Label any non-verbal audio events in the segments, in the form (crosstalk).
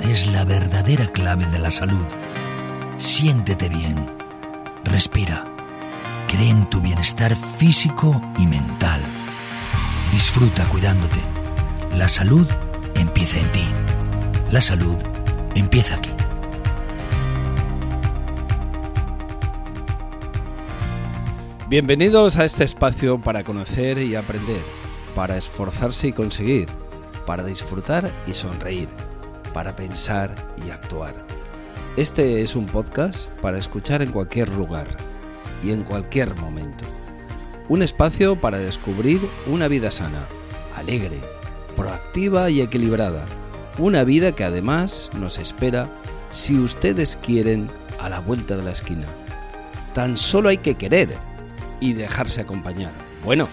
es la verdadera clave de la salud. Siéntete bien. Respira. Cree en tu bienestar físico y mental. Disfruta cuidándote. La salud empieza en ti. La salud empieza aquí. Bienvenidos a este espacio para conocer y aprender, para esforzarse y conseguir, para disfrutar y sonreír, para pensar y actuar. Este es un podcast para escuchar en cualquier lugar y en cualquier momento. Un espacio para descubrir una vida sana, alegre, proactiva y equilibrada. Una vida que además nos espera si ustedes quieren a la vuelta de la esquina. Tan solo hay que querer y dejarse acompañar. Bueno,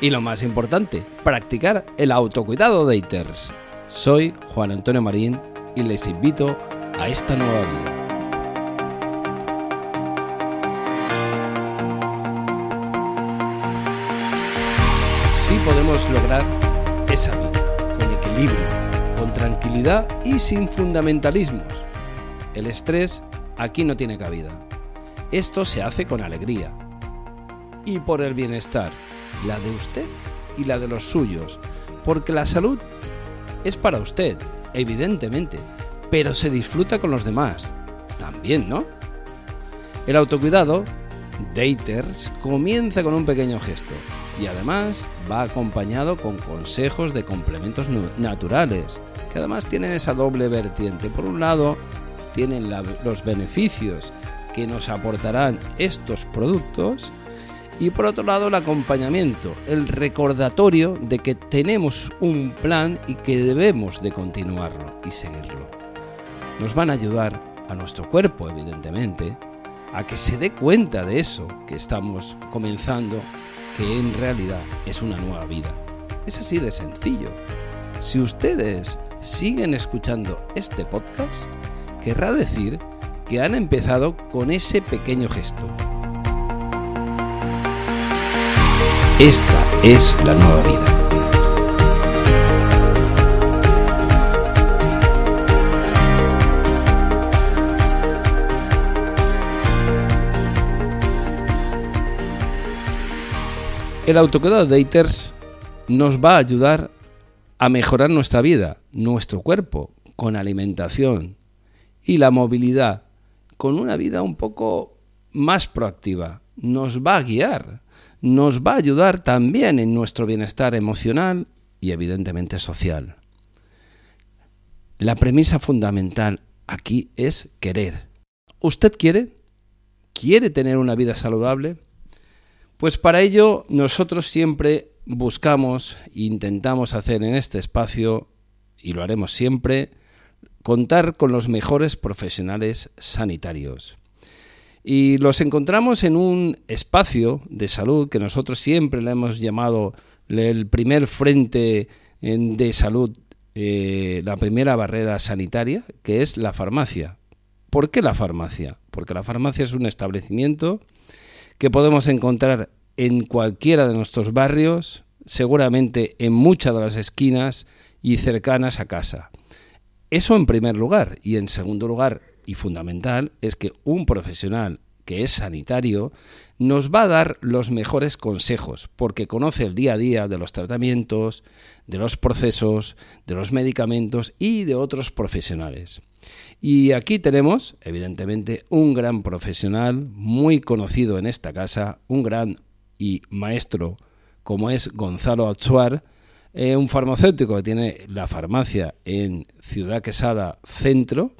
y lo más importante, practicar el autocuidado de. Soy Juan Antonio Marín y les invito a esta nueva vida. Sí podemos lograr esa vida, con equilibrio, con tranquilidad y sin fundamentalismos. El estrés aquí no tiene cabida. Esto se hace con alegría y por el bienestar, la de usted y la de los suyos, porque la salud es para usted, evidentemente, pero se disfruta con los demás, también, ¿no? El autocuidado, Daters, comienza con un pequeño gesto y además va acompañado con consejos de complementos naturales, que además tienen esa doble vertiente. Por un lado, tienen los beneficios que nos aportarán estos productos y por otro lado el acompañamiento, el recordatorio de que tenemos un plan y que debemos de continuarlo y seguirlo. Nos van a ayudar a nuestro cuerpo, evidentemente, a que se dé cuenta de eso que estamos comenzando, que en realidad es una nueva vida. Es así de sencillo. Si ustedes siguen escuchando este podcast, querrá decir que han empezado con ese pequeño gesto Esta es la nueva vida. El autocuidado de Daters nos va a ayudar a mejorar nuestra vida, nuestro cuerpo, con alimentación y la movilidad, con una vida un poco más proactiva. Nos va a guiar nos va a ayudar también en nuestro bienestar emocional y evidentemente social. La premisa fundamental aquí es querer. ¿Usted quiere? ¿Quiere tener una vida saludable? Pues para ello nosotros siempre buscamos e intentamos hacer en este espacio, y lo haremos siempre, contar con los mejores profesionales sanitarios. Y los encontramos en un espacio de salud que nosotros siempre le hemos llamado el primer frente de salud, eh, la primera barrera sanitaria, que es la farmacia. ¿Por qué la farmacia? Porque la farmacia es un establecimiento que podemos encontrar en cualquiera de nuestros barrios, seguramente en muchas de las esquinas y cercanas a casa. Eso en primer lugar. Y en segundo lugar, y fundamental es que un profesional que es sanitario nos va a dar los mejores consejos porque conoce el día a día de los tratamientos, de los procesos, de los medicamentos y de otros profesionales. Y aquí tenemos, evidentemente, un gran profesional muy conocido en esta casa, un gran y maestro como es Gonzalo Achuar, un farmacéutico que tiene la farmacia en Ciudad Quesada Centro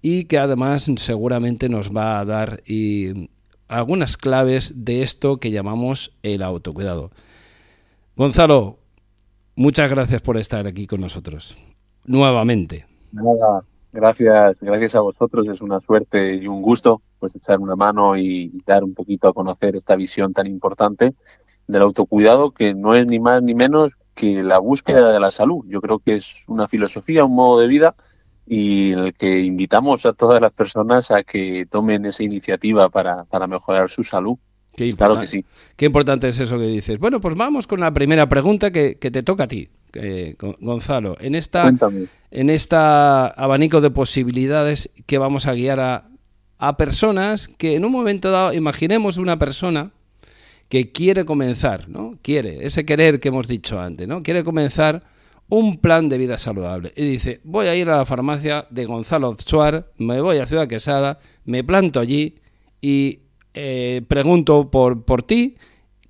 y que además seguramente nos va a dar algunas claves de esto que llamamos el autocuidado. Gonzalo, muchas gracias por estar aquí con nosotros nuevamente. Nada, gracias, gracias a vosotros, es una suerte y un gusto pues echar una mano y dar un poquito a conocer esta visión tan importante del autocuidado que no es ni más ni menos que la búsqueda de la salud. Yo creo que es una filosofía, un modo de vida y en el que invitamos a todas las personas a que tomen esa iniciativa para, para mejorar su salud. Qué claro que sí. Qué importante es eso que dices. Bueno, pues vamos con la primera pregunta que, que te toca a ti. eh, Gonzalo, en esta, en esta abanico de posibilidades que vamos a guiar a, a personas que en un momento dado, imaginemos una persona que quiere comenzar, ¿no? Quiere, ese querer que hemos dicho antes, ¿no? Quiere comenzar un plan de vida saludable. Y dice, voy a ir a la farmacia de Gonzalo Suárez, me voy a Ciudad Quesada, me planto allí y eh, pregunto por, por ti,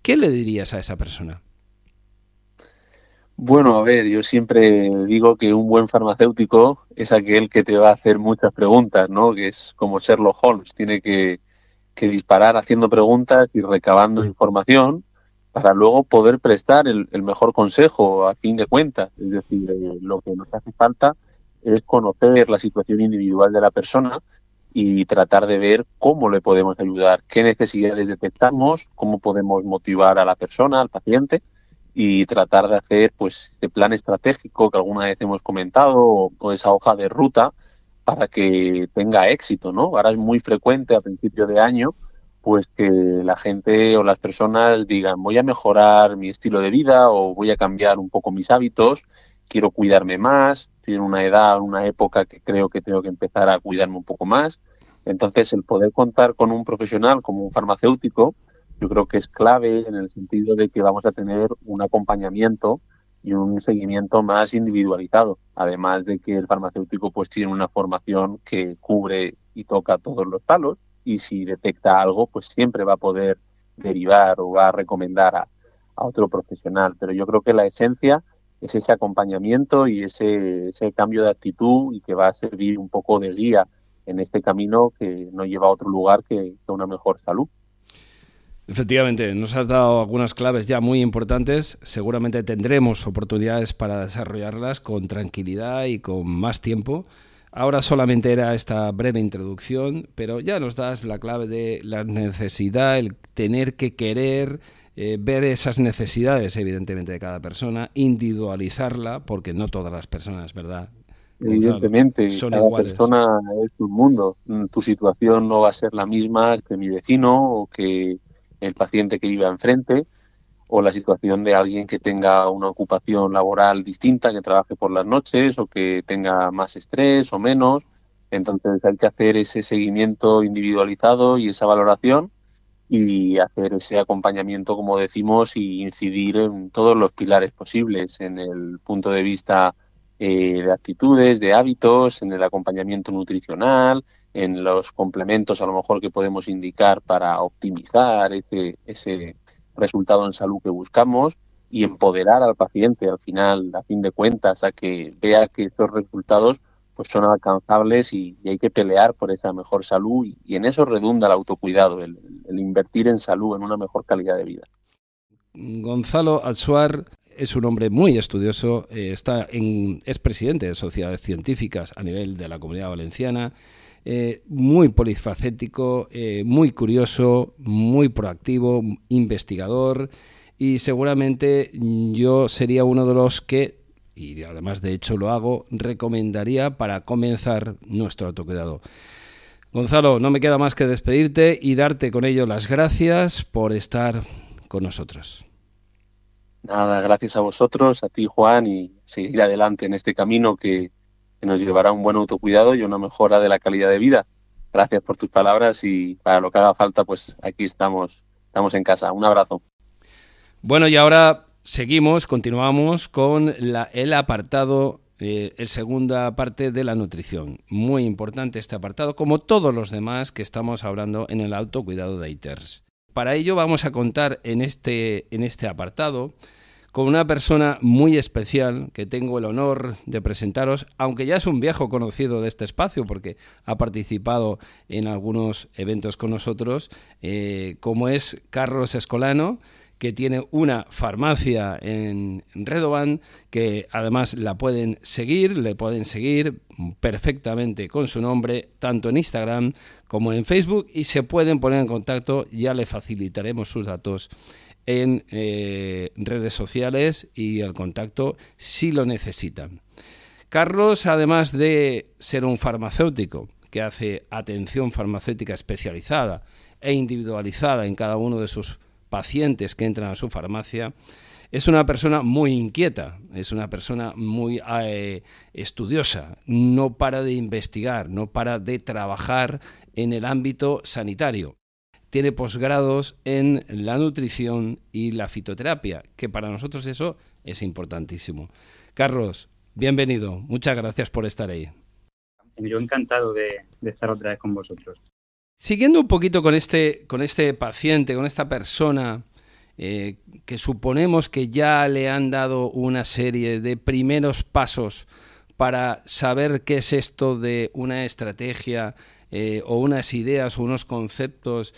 ¿qué le dirías a esa persona? Bueno, a ver, yo siempre digo que un buen farmacéutico es aquel que te va a hacer muchas preguntas, ¿no? Que es como Sherlock Holmes, tiene que, disparar haciendo preguntas y recabando información para luego poder prestar el, mejor consejo a fin de cuentas. Es decir, eh, lo que nos hace falta es conocer la situación individual de la persona y tratar de ver cómo le podemos ayudar, qué necesidades detectamos, cómo podemos motivar a la persona, al paciente y tratar de hacer pues este plan estratégico que alguna vez hemos comentado o, esa hoja de ruta para que tenga éxito, ¿no? Ahora es muy frecuente a principio de año pues que la gente o las personas digan voy a mejorar mi estilo de vida o voy a cambiar un poco mis hábitos, quiero cuidarme más, estoy en una edad, una época que creo que tengo que empezar a cuidarme un poco más. Entonces el poder contar con un profesional como un farmacéutico yo creo que es clave en el sentido de que vamos a tener un acompañamiento y un seguimiento más individualizado, además de que el farmacéutico pues tiene una formación que cubre y toca todos los palos y si detecta algo pues siempre va a poder derivar o va a recomendar a, otro profesional, pero yo creo que la esencia es ese acompañamiento y ese, ese cambio de actitud y que va a servir un poco de guía en este camino que no lleva a otro lugar que, que una mejor salud. Efectivamente, nos has dado algunas claves ya muy importantes. Seguramente tendremos oportunidades para desarrollarlas con tranquilidad y con más tiempo. Ahora solamente era esta breve introducción, pero ya nos das la clave de la necesidad, el tener que querer, eh, ver esas necesidades, evidentemente, de cada persona, individualizarla, porque no todas las personas, ¿verdad? Evidentemente, son cada persona es un mundo. Tu situación no va a ser la misma que mi vecino o que el paciente que viva enfrente o la situación de alguien que tenga una ocupación laboral distinta, que trabaje por las noches o que tenga más estrés o menos. Entonces hay que hacer ese seguimiento individualizado y esa valoración y hacer ese acompañamiento, como decimos, y incidir en todos los pilares posibles, en el punto de vista eh, de actitudes, de hábitos, en el acompañamiento nutricional, en los complementos a lo mejor que podemos indicar para optimizar ese, ese resultado en salud que buscamos y empoderar al paciente al final, a fin de cuentas, a que vea que estos resultados pues son alcanzables y, hay que pelear por esa mejor salud y, en eso redunda el autocuidado, el, invertir en salud, en una mejor calidad de vida. Gonzalo Alsuar es un hombre muy estudioso, eh, está en, es presidente de sociedades científicas a nivel de la comunidad valenciana, eh, muy polifacético, eh, muy curioso, muy proactivo, investigador y seguramente yo sería uno de los que, y además de hecho lo hago, recomendaría para comenzar nuestro autocuidado. Gonzalo, no me queda más que despedirte y darte con ello las gracias por estar con nosotros. Nada, gracias a vosotros, a ti Juan, y seguir adelante en este camino que, que nos llevará a un buen autocuidado y una mejora de la calidad de vida. Gracias por tus palabras y para lo que haga falta, pues aquí estamos, estamos en casa. Un abrazo. Bueno, y ahora seguimos, continuamos con el apartado, eh, el segunda parte de la nutrición. Muy importante este apartado, como todos los demás que estamos hablando en el autocuidado de ITERS. Para ello vamos a contar en este, en este apartado con una persona muy especial que tengo el honor de presentaros, aunque ya es un viejo conocido de este espacio porque ha participado en algunos eventos con nosotros, eh, como es Carlos Escolano que tiene una farmacia en Redoban, que además la pueden seguir, le pueden seguir perfectamente con su nombre, tanto en Instagram como en Facebook, y se pueden poner en contacto, ya le facilitaremos sus datos en eh, redes sociales y el contacto si lo necesitan. Carlos, además de ser un farmacéutico que hace atención farmacéutica especializada e individualizada en cada uno de sus pacientes que entran a su farmacia, es una persona muy inquieta, es una persona muy eh, estudiosa, no para de investigar, no para de trabajar en el ámbito sanitario. Tiene posgrados en la nutrición y la fitoterapia, que para nosotros eso es importantísimo. Carlos, bienvenido, muchas gracias por estar ahí. Yo encantado de, estar otra vez con vosotros. Siguiendo un poquito con este, con este paciente, con esta persona eh, que suponemos que ya le han dado una serie de primeros pasos para saber qué es esto de una estrategia eh, o unas ideas o unos conceptos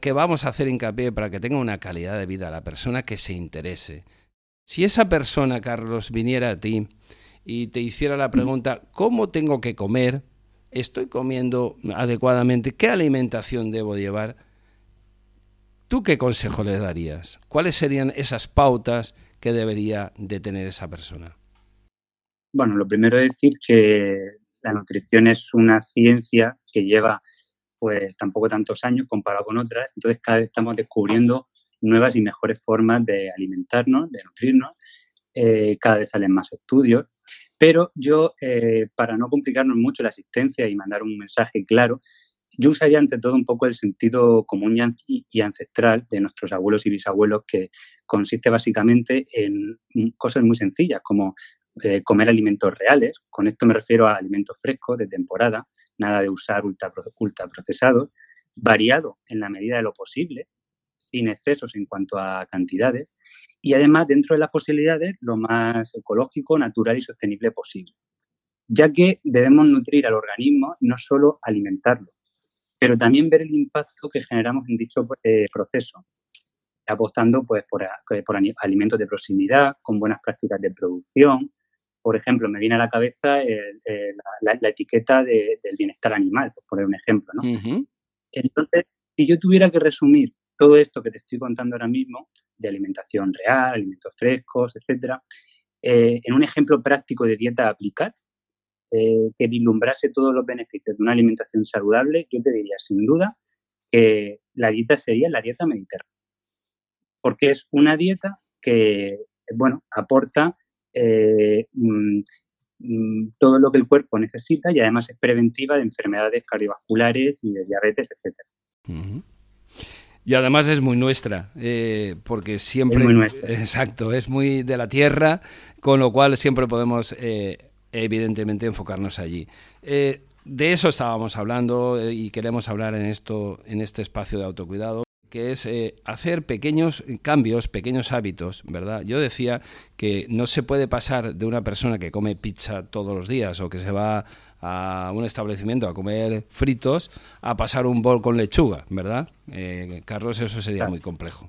que vamos a hacer hincapié para que tenga una calidad de vida la persona que se interese. Si esa persona, Carlos, viniera a ti y te hiciera la pregunta, ¿cómo tengo que comer? ¿Estoy comiendo adecuadamente? ¿Qué alimentación debo llevar? ¿Tú qué consejo le darías? ¿Cuáles serían esas pautas que debería de tener esa persona? Bueno, lo primero es decir que la nutrición es una ciencia que lleva pues tampoco tantos años comparado con otras, entonces cada vez estamos descubriendo nuevas y mejores formas de alimentarnos, de nutrirnos, eh, cada vez salen más estudios, pero yo, eh, para no complicarnos mucho la asistencia y mandar un mensaje claro, yo usaría ante todo un poco el sentido común y ancestral de nuestros abuelos y bisabuelos, que consiste básicamente en cosas muy sencillas, como eh, comer alimentos reales. Con esto me refiero a alimentos frescos, de temporada, nada de usar ultra, procesados, variado en la medida de lo posible, sin excesos en cuanto a cantidades, y además dentro de las posibilidades lo más ecológico, natural y sostenible posible, ya que debemos nutrir al organismo, no solo alimentarlo, pero también ver el impacto que generamos en dicho eh, proceso, apostando pues, por, por, alimentos de proximidad, con buenas prácticas de producción. Por ejemplo, me viene a la cabeza la, etiqueta del bienestar animal, por poner un ejemplo. ¿no? Entonces, si yo tuviera que resumir todo esto que te estoy contando ahora mismo, de alimentación real, alimentos frescos, etcétera, eh, en un ejemplo práctico de dieta a aplicar, eh, que vislumbrase todos los beneficios de una alimentación saludable, yo te diría sin duda que la dieta sería la dieta mediterránea. Porque es una dieta que, bueno, aporta eh, mm, mm, todo lo que el cuerpo necesita y además es preventiva de enfermedades cardiovasculares y de diabetes, etc. Y además es muy nuestra, eh, porque siempre... Es muy nuestra. (laughs) Exacto, es muy de la tierra, con lo cual siempre podemos evidentemente enfocarnos allí. Eh, de eso estábamos hablando eh, y queremos hablar en, esto, en este espacio de autocuidado que es eh, hacer pequeños cambios, pequeños hábitos, ¿verdad? Yo decía que no se puede pasar de una persona que come pizza todos los días o que se va a un establecimiento a comer fritos a pasar un bol con lechuga, ¿verdad? Carlos, eso sería muy complejo.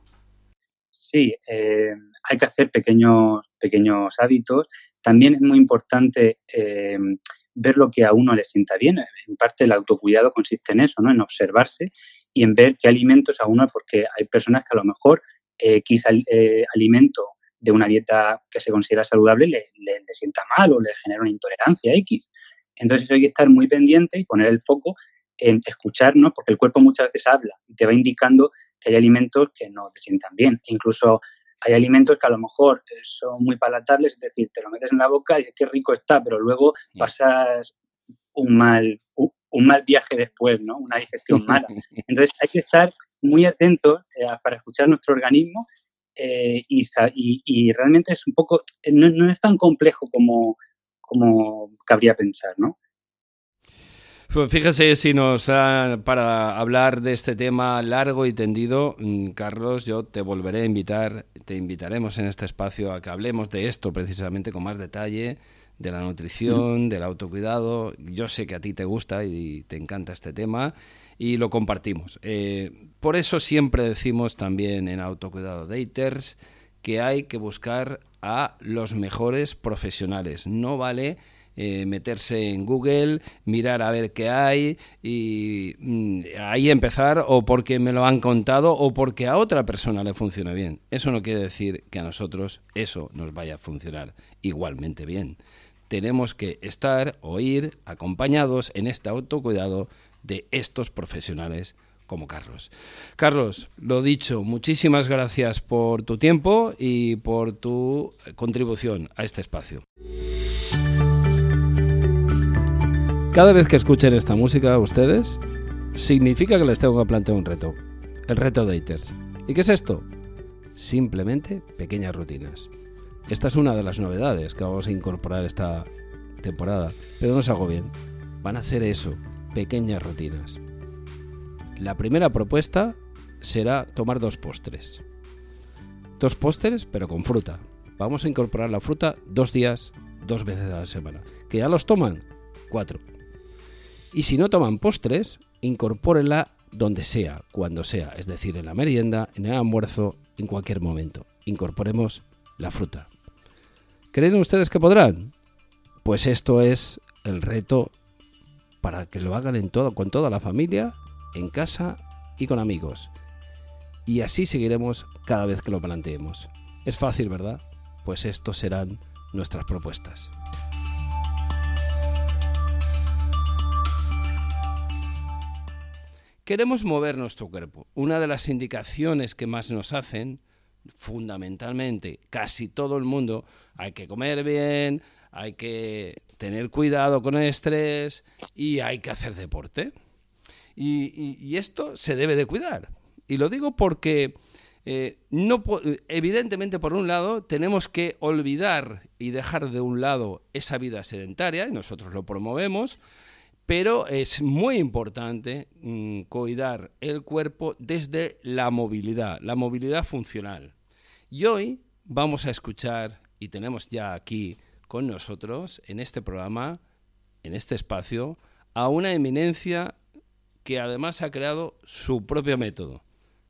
Sí, hay que hacer pequeños, pequeños hábitos también es muy importante eh, ver lo que a uno le sienta bien. En parte el autocuidado consiste en eso, ¿no? En observarse y en ver qué alimentos a uno, porque hay personas que a lo mejor eh, quizá eh, alimento de una dieta que se considera saludable le, le, sienta mal o le genera una intolerancia X. Entonces hay que estar muy pendiente y poner el foco en escucharnos, porque el cuerpo muchas veces habla y te va indicando que hay alimentos que no te sientan bien. Incluso hay alimentos que a lo mejor eh, son muy palatables, es decir, te lo metes en la boca y qué rico está, pero luego pasas un mal, un mal viaje después, ¿no? Una digestión mala. (laughs) Entonces hay que estar muy atentos eh, para escuchar nuestro organismo eh, y, y, realmente es un poco, no, no es tan complejo como, como cabría pensar, ¿no? Pues fíjese si nos da para hablar de este tema largo y tendido, mm, Carlos, yo te volveré a invitar, te invitaremos en este espacio a que hablemos de esto precisamente con más detalle, de la nutrición, del autocuidado. Yo sé que a ti te gusta y te encanta este tema y lo compartimos. Eh, por eso siempre decimos también en Autocuidado Daters que hay que buscar a los mejores profesionales. No vale eh, meterse en Google, mirar a ver qué hay y mm, ahí empezar o porque me lo han contado o porque a otra persona le funciona bien. Eso no quiere decir que a nosotros eso nos vaya a funcionar igualmente bien. Tenemos que estar o ir acompañados en este autocuidado de estos profesionales como Carlos. Carlos, lo dicho, muchísimas gracias por tu tiempo y por tu contribución a este espacio. Cada vez que escuchen esta música ustedes, significa que les tengo que plantear un reto. El reto de Daters. ¿Y qué es esto? Simplemente pequeñas rutinas. Esta es una de las novedades que vamos a incorporar esta temporada, pero no se hago bien. Van a ser eso, pequeñas rutinas. La primera propuesta será tomar dos postres. Dos postres, pero con fruta. Vamos a incorporar la fruta dos días, dos veces a la semana. ¿Que ya los toman? Cuatro. Y si no toman postres, incorpórenla donde sea, cuando sea, es decir, en la merienda, en el almuerzo, en cualquier momento. Incorporemos la fruta. ¿Creen ustedes que podrán? Pues esto es el reto para que lo hagan en todo, con toda la familia, en casa y con amigos. Y así seguiremos cada vez que lo planteemos. Es fácil, ¿verdad? Pues estos serán nuestras propuestas. Queremos mover nuestro cuerpo. Una de las indicaciones que más nos hacen, fundamentalmente, casi todo el mundo, hay que comer bien, hay que tener cuidado con el estrés y hay que hacer deporte. Y, esto se debe de cuidar. Y lo digo porque eh, no, evidentemente, por un lado, tenemos que olvidar y dejar de un lado esa vida sedentaria, y nosotros lo promovemos, pero es muy importante mm, cuidar el cuerpo desde la movilidad, la movilidad funcional. Y hoy vamos a escuchar, y tenemos ya aquí con nosotros, en este programa, en este espacio, a una eminencia que además ha creado su propio método,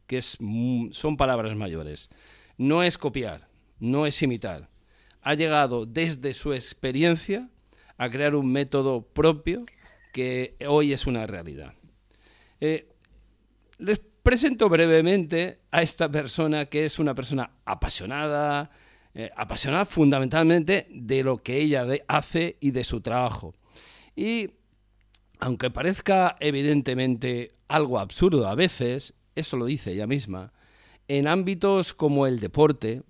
que es, mm, son palabras mayores. No es copiar, no es imitar. Ha llegado desde su experiencia a crear un método propio que hoy es una realidad. Eh, les presento brevemente a esta persona que es una persona apasionada, eh, apasionada fundamentalmente de lo que ella hace y de su trabajo. Y aunque parezca evidentemente algo absurdo a veces, eso lo dice ella misma, en ámbitos como el deporte,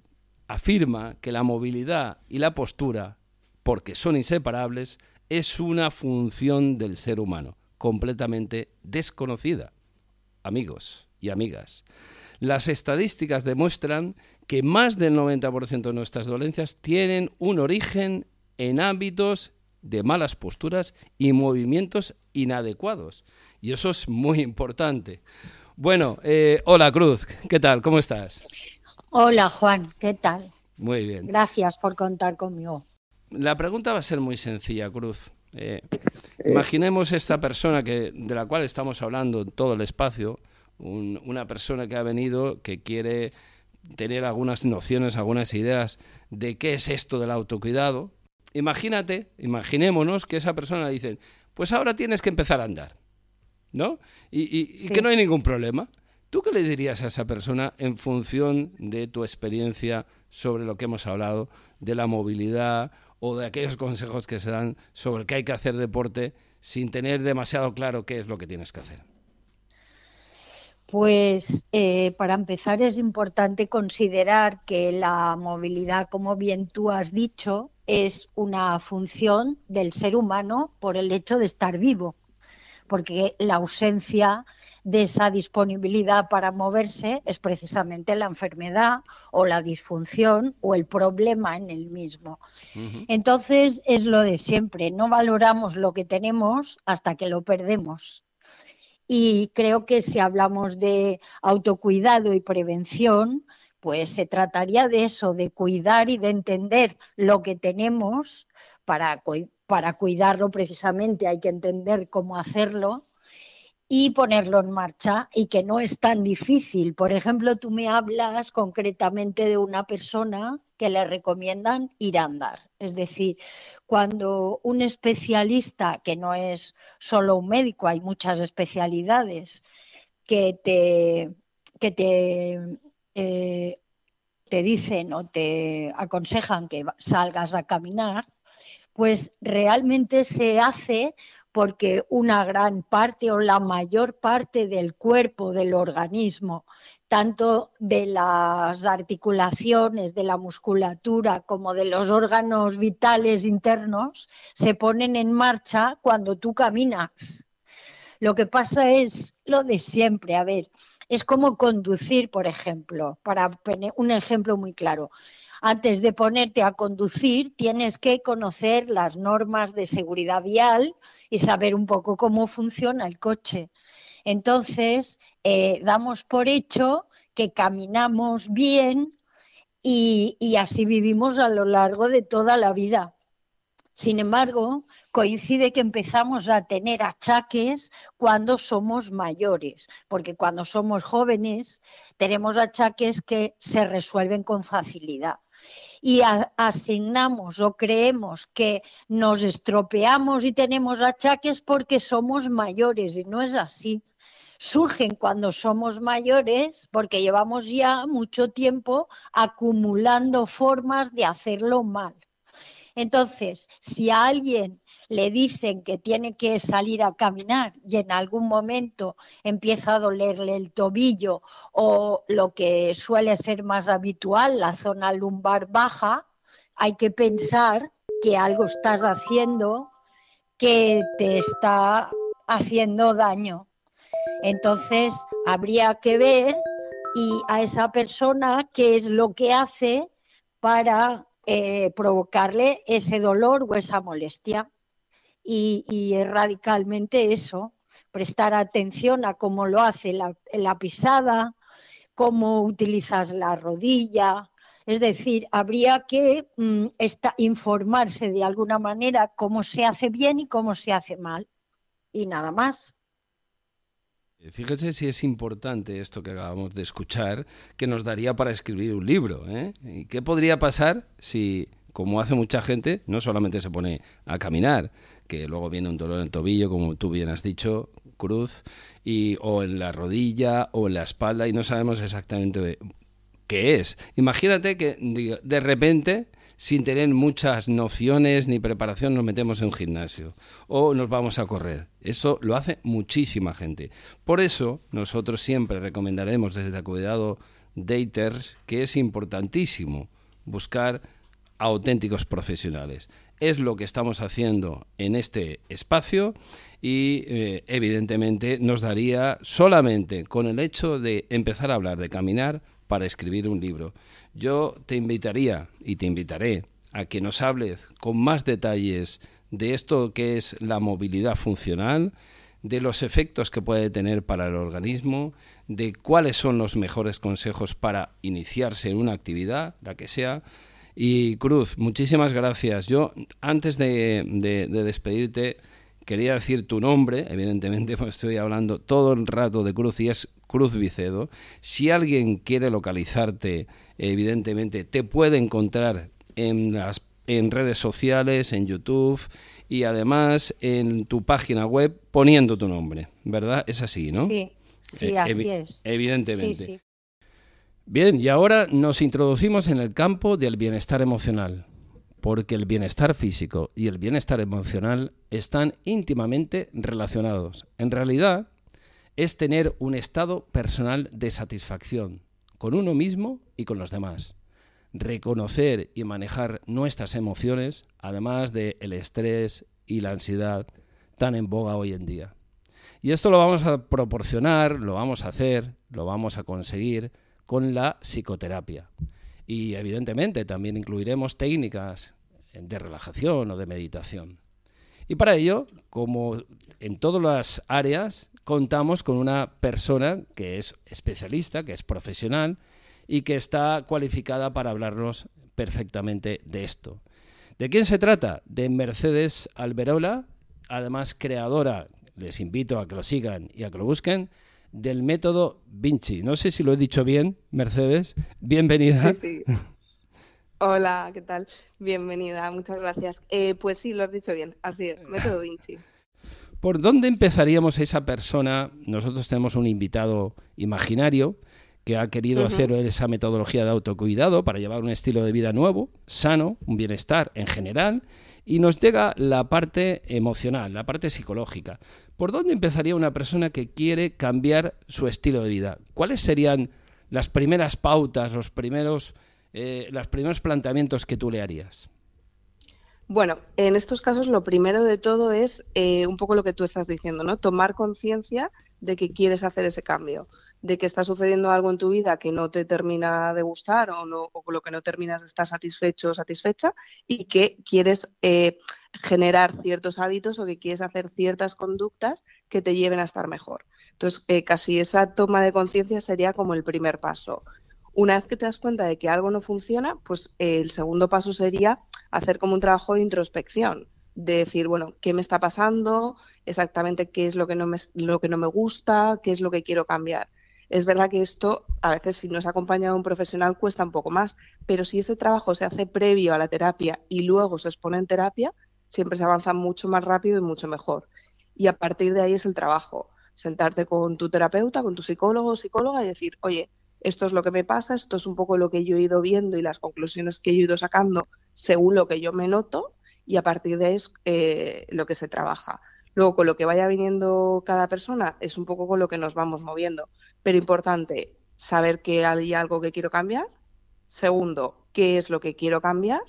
afirma que la movilidad y la postura, porque son inseparables, es una función del ser humano, completamente desconocida. Amigos y amigas, las estadísticas demuestran que más del 90% de nuestras dolencias tienen un origen en ámbitos de malas posturas y movimientos inadecuados. Y eso es muy importante. Bueno, eh, hola Cruz, ¿qué tal? ¿Cómo estás? Hola Juan, ¿qué tal? Muy bien. Gracias por contar conmigo. La pregunta va a ser muy sencilla, Cruz. Eh, imaginemos esta persona que, de la cual estamos hablando en todo el espacio, una persona que ha venido, que quiere tener algunas nociones, algunas ideas de qué es esto del autocuidado. Imagínate, imaginémonos que esa persona dice, pues ahora tienes que empezar a andar, ¿no? Y, y que no hay ningún problema. ¿Tú qué le dirías a esa persona en función de tu experiencia sobre lo que hemos hablado, de la movilidad o de aquellos consejos que se dan sobre que hay que hacer deporte sin tener demasiado claro qué es lo que tienes que hacer? Pues eh, para empezar es importante considerar que la movilidad, como bien tú has dicho, es una función del ser humano por el hecho de estar vivo, porque la ausencia de esa disponibilidad para moverse es precisamente la enfermedad o la disfunción o el problema en el mismo. Entonces es lo de siempre, no valoramos lo que tenemos hasta que lo perdemos. Y creo que si hablamos de autocuidado y prevención, pues se trataría de eso, de cuidar y de entender lo que tenemos para, para cuidarlo precisamente hay que entender cómo hacerlo y ponerlo en marcha y que no es tan difícil. Por ejemplo, tú me hablas concretamente de una persona que le recomiendan ir a andar. Es decir, cuando un especialista, que no es solo un médico, hay muchas especialidades, que te, que te, eh, te dicen o te aconsejan que salgas a caminar, pues realmente se hace porque una gran parte o la mayor parte del cuerpo, del organismo, tanto de las articulaciones, de la musculatura, como de los órganos vitales internos, se ponen en marcha cuando tú caminas. Lo que pasa es lo de siempre, a ver, es como conducir, por ejemplo, para un ejemplo muy claro. Antes de ponerte a conducir, tienes que conocer las normas de seguridad vial y saber un poco cómo funciona el coche. Entonces, eh, damos por hecho que caminamos bien y, y así vivimos a lo largo de toda la vida. Sin embargo, coincide que empezamos a tener achaques cuando somos mayores, porque cuando somos jóvenes tenemos achaques que se resuelven con facilidad. Y asignamos o creemos que nos estropeamos y tenemos achaques porque somos mayores y no es así surgen cuando somos mayores porque llevamos ya mucho tiempo acumulando formas de hacerlo mal. Entonces, si alguien le dicen que tiene que salir a caminar y en algún momento empieza a dolerle el tobillo o lo que suele ser más habitual, la zona lumbar baja, hay que pensar que algo estás haciendo que te está haciendo daño. Entonces, habría que ver y a esa persona qué es lo que hace para eh, provocarle ese dolor o esa molestia. Y, es radicalmente eso, prestar atención a cómo lo hace la, pisada, cómo utilizas la rodilla, es decir, habría que mm, informarse de alguna manera cómo se hace bien y cómo se hace mal. Y nada más. Fíjese si es importante esto que acabamos de escuchar, que nos daría para escribir un libro. ¿eh? ¿Y qué podría pasar si, como hace mucha gente, no solamente se pone a caminar, que luego viene un dolor en el tobillo, como tú bien has dicho, cruz, y, o en la rodilla o en la espalda, y no sabemos exactamente qué es. Imagínate que de repente sin tener muchas nociones ni preparación nos metemos en un gimnasio o nos vamos a correr. Eso lo hace muchísima gente. Por eso nosotros siempre recomendaremos desde el cuidado daters que es importantísimo buscar auténticos profesionales. Es lo que estamos haciendo en este espacio y eh, evidentemente nos daría solamente con el hecho de empezar a hablar de caminar para escribir un libro. Yo te invitaría y te invitaré a que nos hables con más detalles de esto que es la movilidad funcional, de los efectos que puede tener para el organismo, de cuáles son los mejores consejos para iniciarse en una actividad, la que sea. Y Cruz, muchísimas gracias. Yo, antes de, despedirte, quería decir tu nombre, evidentemente, (laughs) pues estoy hablando todo el rato de Cruz y es Cruz Vicedo. Si alguien quiere localizarte, evidentemente te puede encontrar en las en redes sociales, en YouTube y además en tu página web poniendo tu nombre, ¿verdad? Es así, ¿no? Sí, sí, eh, así es. Evidentemente. Bien, y ahora nos introducimos en el campo del bienestar emocional, porque el bienestar físico y el bienestar emocional están íntimamente relacionados. En realidad, es tener un estado personal de satisfacción con uno mismo y con los demás. Reconocer y manejar nuestras emociones, además del el estrés y la ansiedad tan en boga hoy en día. Y esto lo vamos a proporcionar, lo vamos a hacer, lo vamos a conseguir con la psicoterapia. Y evidentemente también incluiremos técnicas de relajación o de meditación. Y para ello, como en todas las áreas, contamos con una persona que es especialista, que es profesional y que está cualificada para hablarnos perfectamente de esto. ¿De quién se trata? De Mercedes Alberola, además creadora, les invito a que lo sigan y a que lo busquen, del método Vinci. No sé si lo he dicho bien, Mercedes. Bienvenida. Sí, sí. Hola, ¿qué tal? Bienvenida, muchas gracias. Eh, pues sí, lo has dicho bien, así es, método Vinci. ¿Por dónde empezaríamos esa persona? Nosotros tenemos un invitado imaginario que ha querido hacer esa metodología de autocuidado para llevar un estilo de vida nuevo, sano, un bienestar en general, y nos llega la parte emocional, la parte psicológica. ¿Por dónde empezaría una persona que quiere cambiar su estilo de vida? ¿Cuáles serían las primeras pautas, los primeros, eh, los primeros planteamientos que tú le harías? Bueno, en estos casos lo primero de todo es eh, un poco lo que tú estás diciendo, ¿no? Tomar conciencia de que quieres hacer ese cambio, de que está sucediendo algo en tu vida que no te termina de gustar o, no, o con lo que no terminas de estar satisfecho o satisfecha y que quieres eh, generar ciertos hábitos o que quieres hacer ciertas conductas que te lleven a estar mejor. Entonces, eh, casi esa toma de conciencia sería como el primer paso. Una vez que te das cuenta de que algo no funciona, pues el segundo paso sería hacer como un trabajo de introspección de decir, bueno, ¿qué me está pasando? Exactamente qué es lo que no me, lo que no me gusta, qué es lo que quiero cambiar. Es verdad que esto, a veces, si no es acompañado de un profesional, cuesta un poco más, pero si ese trabajo se hace previo a la terapia y luego se expone en terapia, siempre se avanza mucho más rápido y mucho mejor. Y a partir de ahí es el trabajo. Sentarte con tu terapeuta, con tu psicólogo o psicóloga y decir, oye, esto es lo que me pasa, esto es un poco lo que yo he ido viendo y las conclusiones que he ido sacando según lo que yo me noto y a partir de ahí es eh, lo que se trabaja. Luego, con lo que vaya viniendo cada persona, es un poco con lo que nos vamos moviendo. Pero importante, saber que hay algo que quiero cambiar. Segundo, qué es lo que quiero cambiar.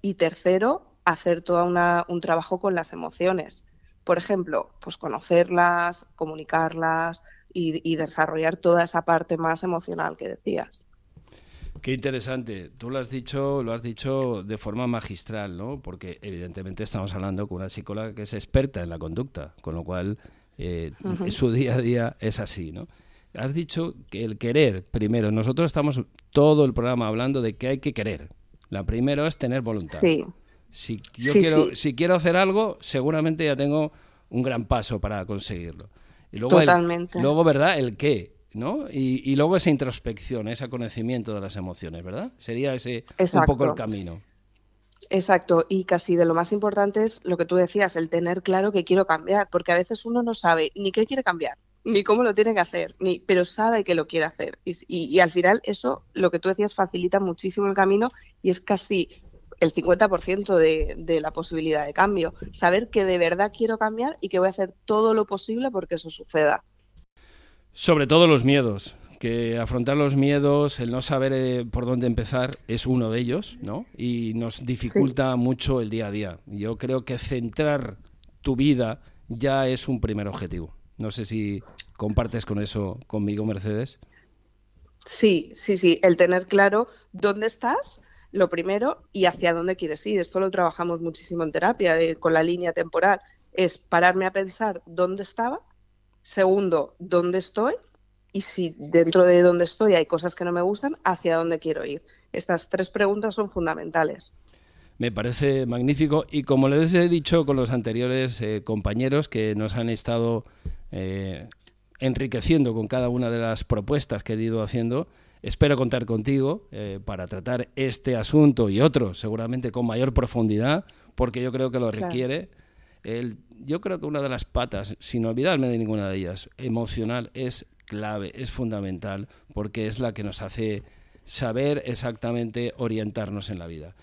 Y tercero, hacer todo un trabajo con las emociones. Por ejemplo, pues conocerlas, comunicarlas y desarrollar toda esa parte más emocional que decías. Qué interesante. Tú lo has dicho, lo has dicho de forma magistral, ¿no? Porque evidentemente estamos hablando con una psicóloga que es experta en la conducta, con lo cual eh, su día a día es así, ¿no? Has dicho que el querer, primero, nosotros estamos todo el programa hablando de que hay que querer. La primero es tener voluntad. Sí. Si yo quiero, si quiero hacer algo, seguramente ya tengo un gran paso para conseguirlo. Y luego Totalmente. luego, ¿verdad? El qué. ¿No? Y, luego esa introspección, ese conocimiento de las emociones, ¿verdad? Sería ese un poco el camino. Exacto, y casi de lo más importante es lo que tú decías, el tener claro que quiero cambiar, porque a veces uno no sabe ni qué quiere cambiar, ni cómo lo tiene que hacer, ni, pero sabe que lo quiere hacer. Y, al final eso, lo que tú decías, facilita muchísimo el camino y es casi el 50% de, de la posibilidad de cambio. Saber que de verdad quiero cambiar y que voy a hacer todo lo posible porque eso suceda. Sobre todo los miedos, que afrontar los miedos, el no saber eh, por dónde empezar es uno de ellos, ¿no? Y nos dificulta mucho el día a día. Yo creo que centrar tu vida ya es un primer objetivo. No sé si compartes con eso conmigo, Mercedes. Sí, sí, sí, el tener claro dónde estás, lo primero, y hacia dónde quieres ir. Esto lo trabajamos muchísimo en terapia, con la línea temporal. Es pararme a pensar dónde estaba, Segundo, ¿dónde estoy? Y si dentro de dónde estoy hay cosas que no me gustan, ¿hacia dónde quiero ir? Estas tres preguntas son fundamentales. Me parece magnífico y como les he dicho con los anteriores eh, compañeros que nos han estado eh, enriqueciendo con cada una de las propuestas que he ido haciendo, espero contar contigo eh, para tratar este asunto y otros seguramente con mayor profundidad porque yo creo que lo requiere yo creo que una de las patas, sin olvidarme de ninguna de ellas, emocional es clave, es fundamental, porque es la que nos hace saber exactamente orientarnos en la vida.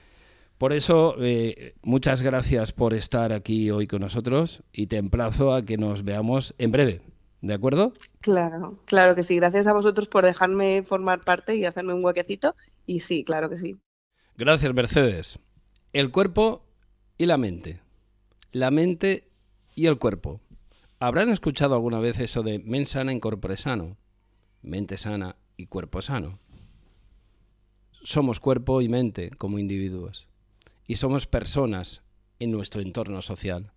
Por eso, eh, muchas gracias por estar aquí hoy con nosotros y te emplazo a que nos veamos en breve. ¿De acuerdo? Claro, claro que sí. Gracias a vosotros por dejarme formar parte y hacerme un huequecito. Y sí, claro que sí. Gracias, Mercedes. El cuerpo y la mente la mente y el cuerpo. ¿Habrán escuchado alguna vez eso de mente sana en corpore sano? Mente sana y cuerpo sano. Somos cuerpo y mente como individuos y somos personas en nuestro entorno social.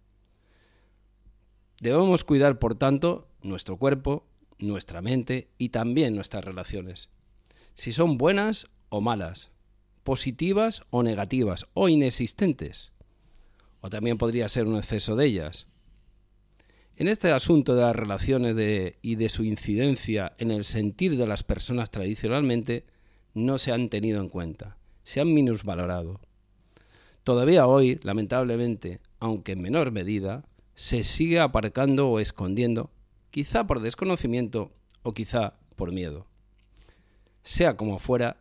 Debemos cuidar, por tanto, nuestro cuerpo, nuestra mente y también nuestras relaciones. Si son buenas o malas, positivas o negativas o inexistentes o también podría ser un exceso de ellas. En este asunto de las relaciones y de su incidencia en el sentir de las personas tradicionalmente, no se han tenido en cuenta, se han minusvalorado. Todavía hoy, lamentablemente, aunque en menor medida, se sigue aparcando o escondiendo, quizá por desconocimiento o quizá por miedo. Sea como fuera,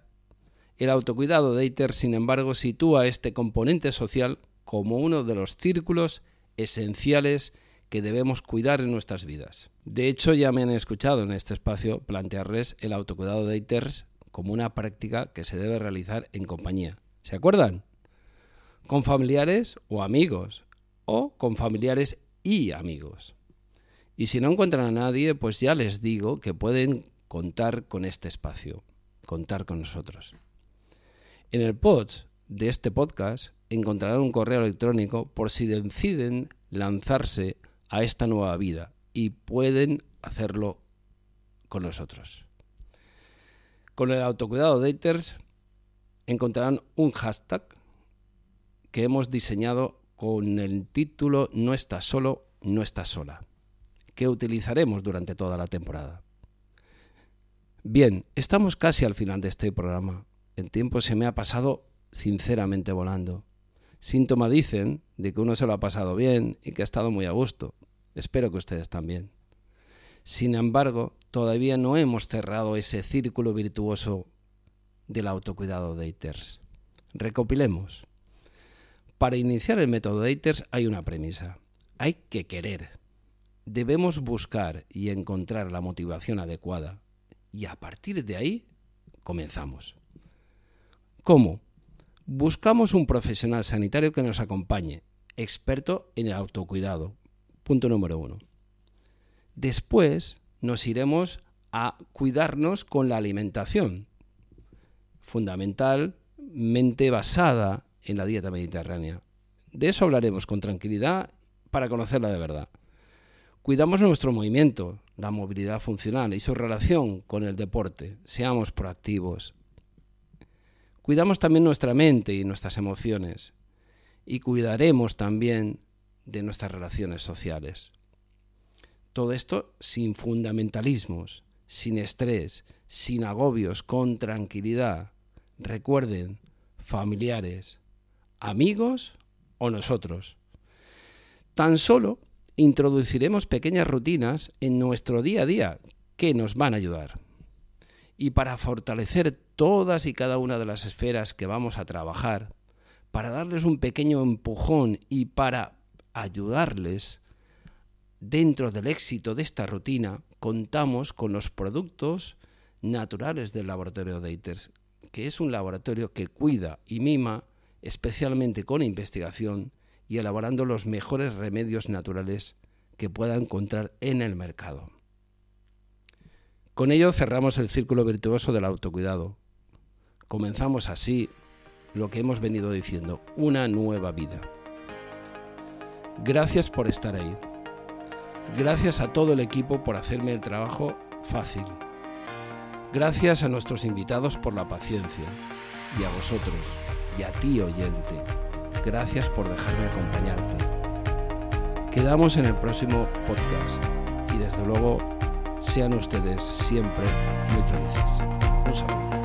el autocuidado de ITER, sin embargo, sitúa este componente social como uno de los círculos esenciales que debemos cuidar en nuestras vidas. De hecho, ya me han escuchado en este espacio plantearles el autocuidado de ITERS como una práctica que se debe realizar en compañía. ¿Se acuerdan? Con familiares o amigos, o con familiares y amigos. Y si no encuentran a nadie, pues ya les digo que pueden contar con este espacio, contar con nosotros. En el post de este podcast encontrarán un correo electrónico por si deciden lanzarse a esta nueva vida y pueden hacerlo con nosotros. Con el autocuidado daters encontrarán un hashtag que hemos diseñado con el título No estás solo, no estás sola, que utilizaremos durante toda la temporada. Bien, estamos casi al final de este programa. El tiempo se me ha pasado sinceramente volando. Síntoma dicen de que uno se lo ha pasado bien y que ha estado muy a gusto. Espero que ustedes también. Sin embargo, todavía no hemos cerrado ese círculo virtuoso del autocuidado de ITERS. Recopilemos. Para iniciar el método de hay una premisa. Hay que querer. Debemos buscar y encontrar la motivación adecuada. Y a partir de ahí, comenzamos. ¿Cómo? Buscamos un profesional sanitario que nos acompañe, experto en el autocuidado. Punto número uno. Después nos iremos a cuidarnos con la alimentación, fundamentalmente basada en la dieta mediterránea. De eso hablaremos con tranquilidad para conocerla de verdad. Cuidamos nuestro movimiento, la movilidad funcional y su relación con el deporte. Seamos proactivos, Cuidamos también nuestra mente y nuestras emociones y cuidaremos también de nuestras relaciones sociales. Todo esto sin fundamentalismos, sin estrés, sin agobios, con tranquilidad. Recuerden, familiares, amigos o nosotros. Tan solo introduciremos pequeñas rutinas en nuestro día a día que nos van a ayudar y para fortalecer todas y cada una de las esferas que vamos a trabajar, para darles un pequeño empujón y para ayudarles dentro del éxito de esta rutina, contamos con los productos naturales del laboratorio Daters, que es un laboratorio que cuida y mima especialmente con investigación y elaborando los mejores remedios naturales que pueda encontrar en el mercado. Con ello cerramos el círculo virtuoso del autocuidado. Comenzamos así lo que hemos venido diciendo, una nueva vida. Gracias por estar ahí. Gracias a todo el equipo por hacerme el trabajo fácil. Gracias a nuestros invitados por la paciencia. Y a vosotros, y a ti oyente, gracias por dejarme acompañarte. Quedamos en el próximo podcast y desde luego sean ustedes siempre muy felices. Un saludo.